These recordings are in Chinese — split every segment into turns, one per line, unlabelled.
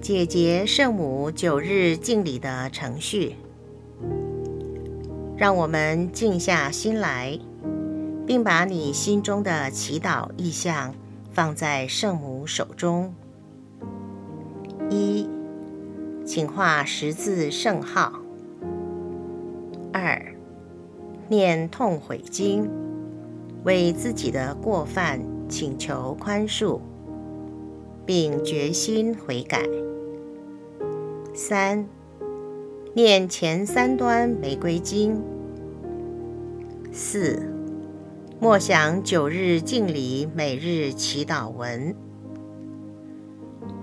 解结圣母九日敬礼的程序。让我们静下心来，并把你心中的祈祷意向放在圣母手中。一，请画十字圣号。二，念痛悔经，为自己的过犯请求宽恕，并决心悔改。三。念前三端玫瑰经。四，默想九日敬礼每日祈祷文。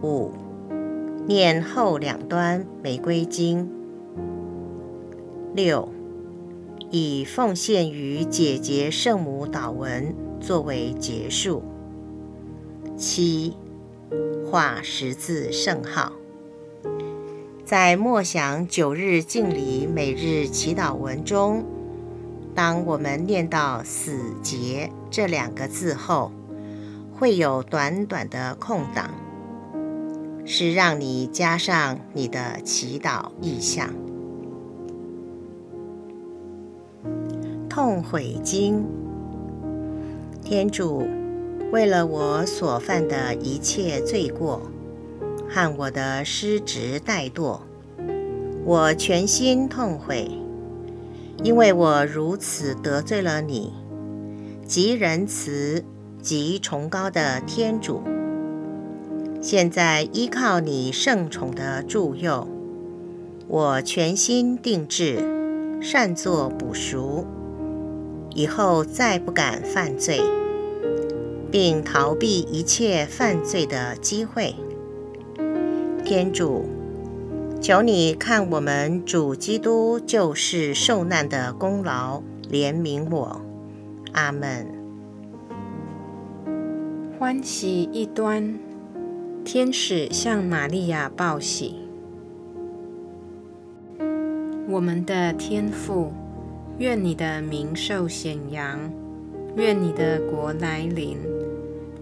五，念后两端玫瑰经。六，以奉献于姐姐圣母祷文作为结束。七，画十字圣号。在默想九日敬礼每日祈祷文中，当我们念到“死结”这两个字后，会有短短的空档，是让你加上你的祈祷意向。痛悔经，天主，为了我所犯的一切罪过。和我的失职怠惰，我全心痛悔，因为我如此得罪了你，极仁慈、极崇高的天主。现在依靠你圣宠的助佑，我全心定志，善作补赎，以后再不敢犯罪，并逃避一切犯罪的机会。天主，求你看我们主基督救世受难的功劳，怜悯我。阿门。
欢喜一端，天使向玛利亚报喜。我们的天父，愿你的名受显扬，愿你的国来临，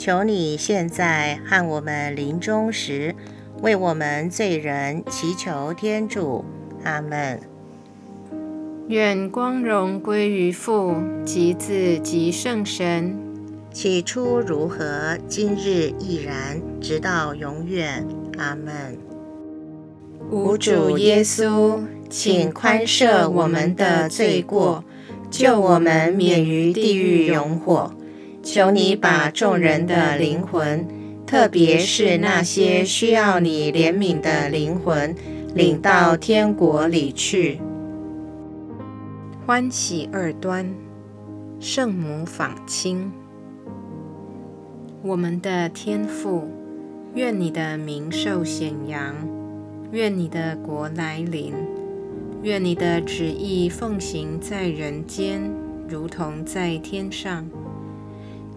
求你现在和我们临终时，为我们罪人祈求天主。阿门。
愿光荣归于父及子及圣神，
起初如何，今日亦然，直到永远。阿门。
无主耶稣，请宽赦我们的罪过，救我们免于地狱永火。求你把众人的灵魂，特别是那些需要你怜悯的灵魂，领到天国里去。欢喜二端，圣母访亲。我们的天父，愿你的名受显扬，愿你的国来临，愿你的旨意奉行在人间，如同在天上。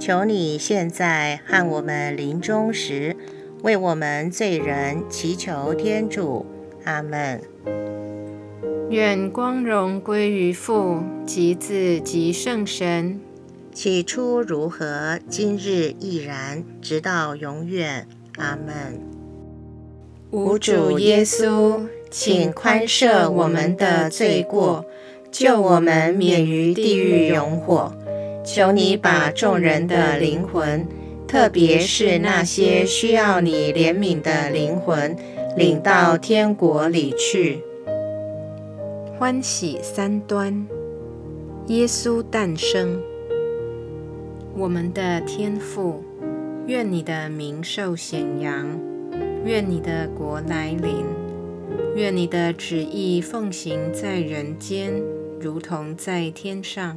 求你现在和我们临终时，为我们罪人祈求天主。阿门。
愿光荣归于父及子及圣神。
起初如何，今日亦然，直到永远。阿门。
无主耶稣。请宽赦我们的罪过，救我们免于地狱永火。求你把众人的灵魂，特别是那些需要你怜悯的灵魂，领到天国里去。欢喜三端，耶稣诞生。我们的天父，愿你的名受显扬，愿你的国来临。愿你的旨意奉行在人间，如同在天上。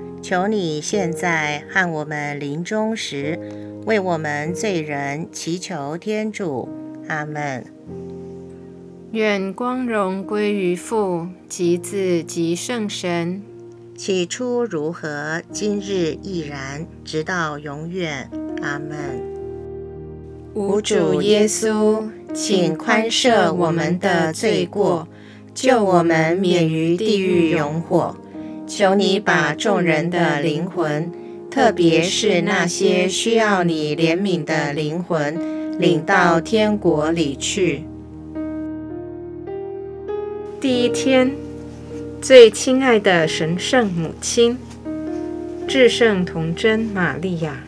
求你现在和我们临终时，为我们罪人祈求天主。阿门。
愿光荣归于父、及子、及圣神。
起初如何，今日亦然，直到永远。阿门。
无主耶稣，请宽赦我们的罪过，救我们免于地狱永火。求你把众人的灵魂，特别是那些需要你怜悯的灵魂，领到天国里去。第一天，最亲爱的神圣母亲，至圣童真玛利亚，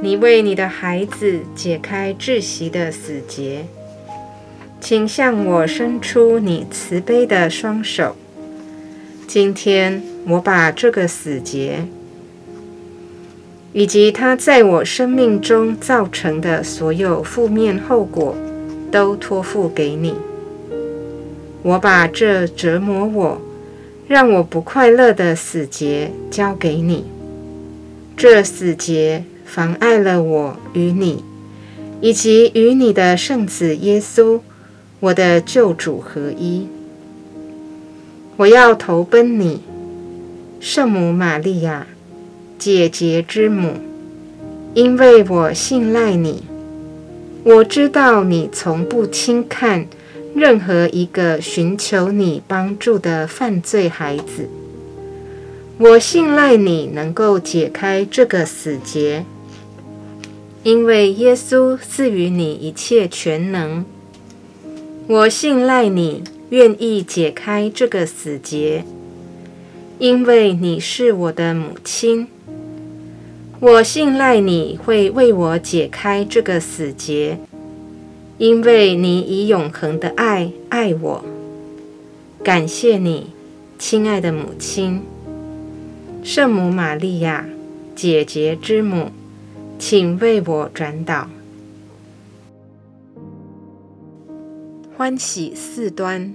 你为你的孩子解开窒息的死结，请向我伸出你慈悲的双手。今天，我把这个死结，以及它在我生命中造成的所有负面后果，都托付给你。我把这折磨我、让我不快乐的死结交给你。这死结妨碍了我与你，以及与你的圣子耶稣，我的救主合一。我要投奔你，圣母玛利亚，姐姐之母，因为我信赖你。我知道你从不轻看。任何一个寻求你帮助的犯罪孩子，我信赖你能够解开这个死结，因为耶稣赐予你一切全能。我信赖你愿意解开这个死结，因为你是我的母亲。我信赖你会为我解开这个死结。因为你以永恒的爱爱我，感谢你，亲爱的母亲，圣母玛利亚，姐姐之母，请为我转导。欢喜四端，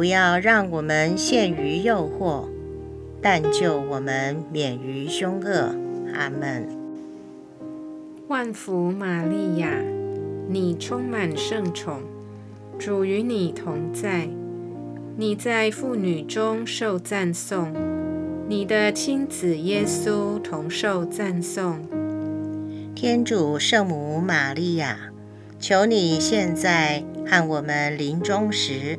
不要让我们陷于诱惑，但救我们免于凶恶。阿门。
万福玛利亚，你充满圣宠，主与你同在，你在妇女中受赞颂，你的亲子耶稣同受赞颂。
天主圣母玛利亚，求你现在和我们临终时。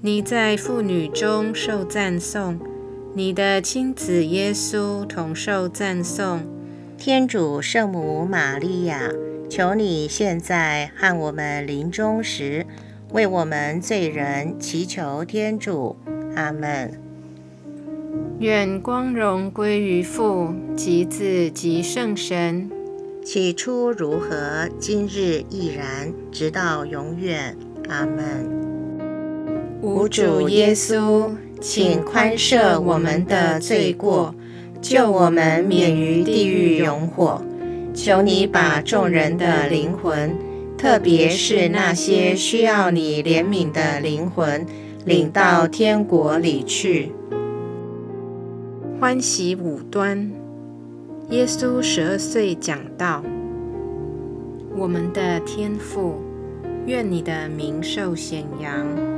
你在妇女中受赞颂，你的亲子耶稣同受赞颂。
天主圣母玛利亚，求你现在和我们临终时，为我们罪人祈求天主。阿门。
愿光荣归于父及子及圣神。
起初如何，今日亦然，直到永远。阿门。
无主耶稣，请宽赦我们的罪过，救我们免于地狱永火。求你把众人的灵魂，特别是那些需要你怜悯的灵魂，领到天国里去。欢喜五端，耶稣十二岁讲道：我们的天父，愿你的名受显扬。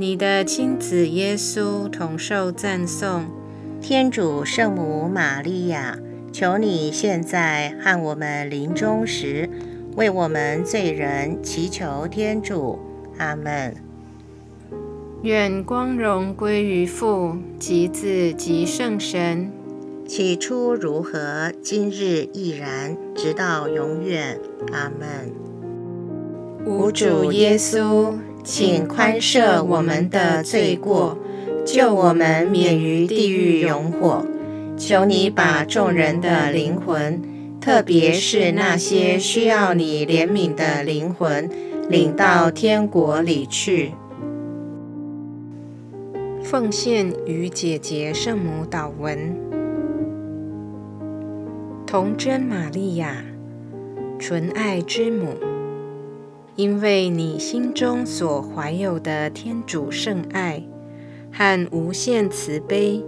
你的亲子耶稣同受赞颂。
天主圣母玛利亚，求你现在和我们临终时。为我们罪人祈求天主，阿门。
愿光荣归于父及子及圣神。
起初如何，今日亦然，直到永远，阿门。
无主耶稣，请宽赦我们的罪过，救我们免于地狱永火。求你把众人的灵魂。特别是那些需要你怜悯的灵魂，领到天国里去。奉献与姐姐圣母祷文。童真玛利亚，纯爱之母，因为你心中所怀有的天主圣爱和无限慈悲，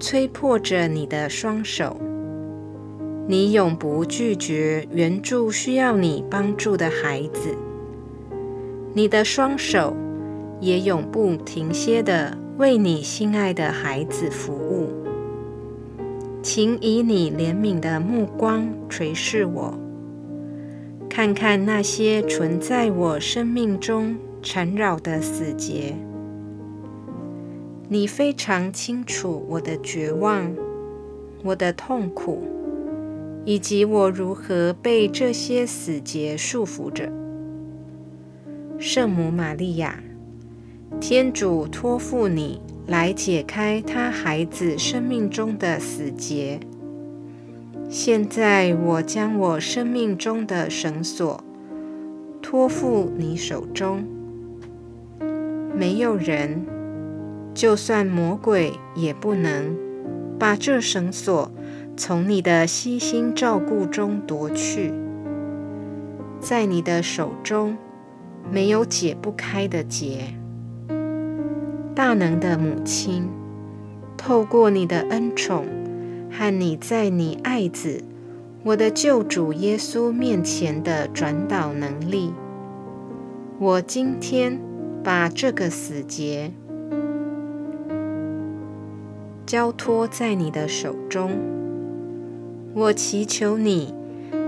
催迫着你的双手。你永不拒绝援助需要你帮助的孩子，你的双手也永不停歇的。为你心爱的孩子服务，请以你怜悯的目光垂视我，看看那些存在我生命中缠绕的死结。你非常清楚我的绝望、我的痛苦，以及我如何被这些死结束缚着。圣母玛利亚。天主托付你来解开他孩子生命中的死结。现在，我将我生命中的绳索托付你手中。没有人，就算魔鬼，也不能把这绳索从你的悉心照顾中夺去。在你的手中，没有解不开的结。大能的母亲，透过你的恩宠和你在你爱子我的救主耶稣面前的转导能力，我今天把这个死结交托在你的手中。我祈求你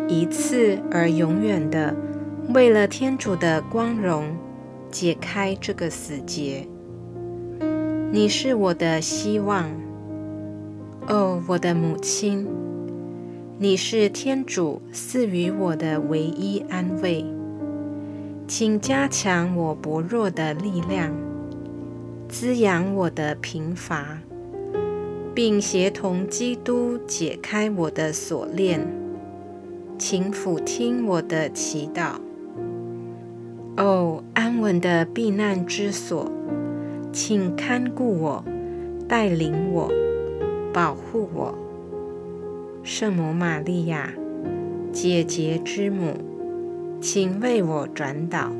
一次而永远的，为了天主的光荣，解开这个死结。你是我的希望，哦，我的母亲，你是天主赐予我的唯一安慰。请加强我薄弱的力量，滋养我的贫乏，并协同基督解开我的锁链。请俯听我的祈祷，哦，安稳的避难之所。请看顾我，带领我，保护我，圣母玛利亚，姐姐之母，请为我转导。